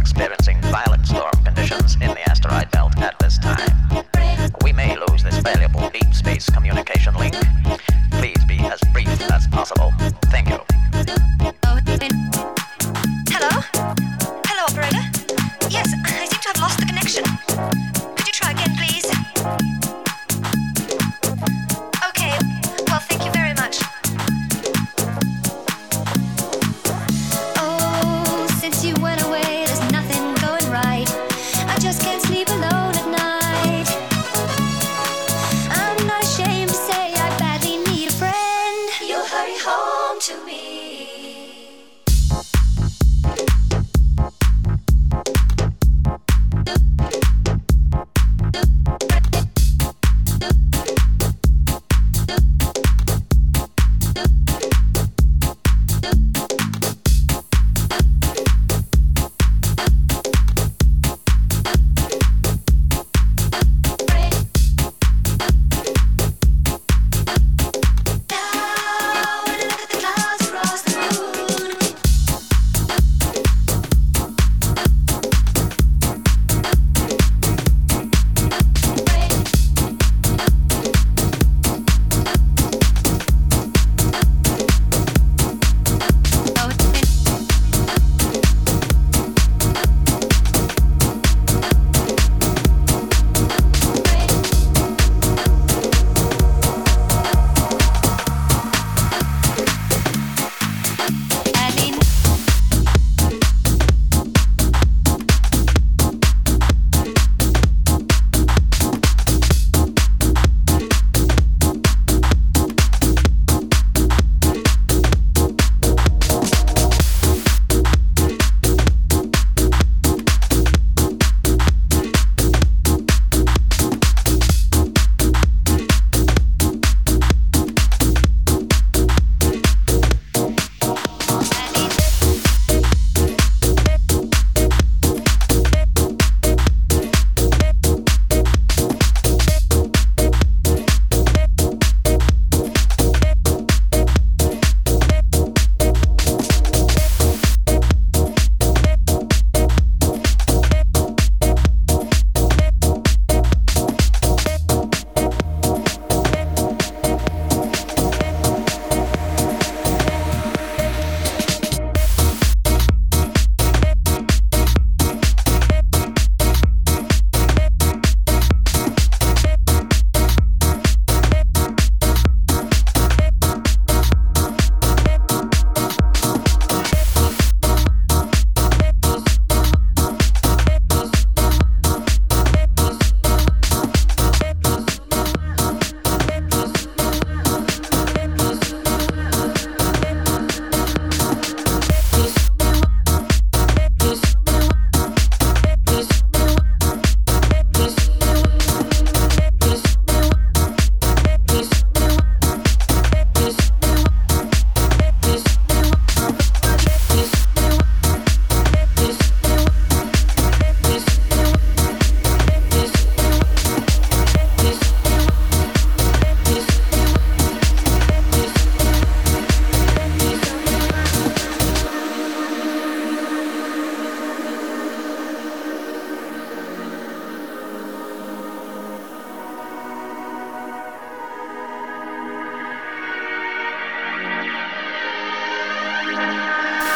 experiment.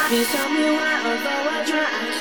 Please tell me why, although I try, I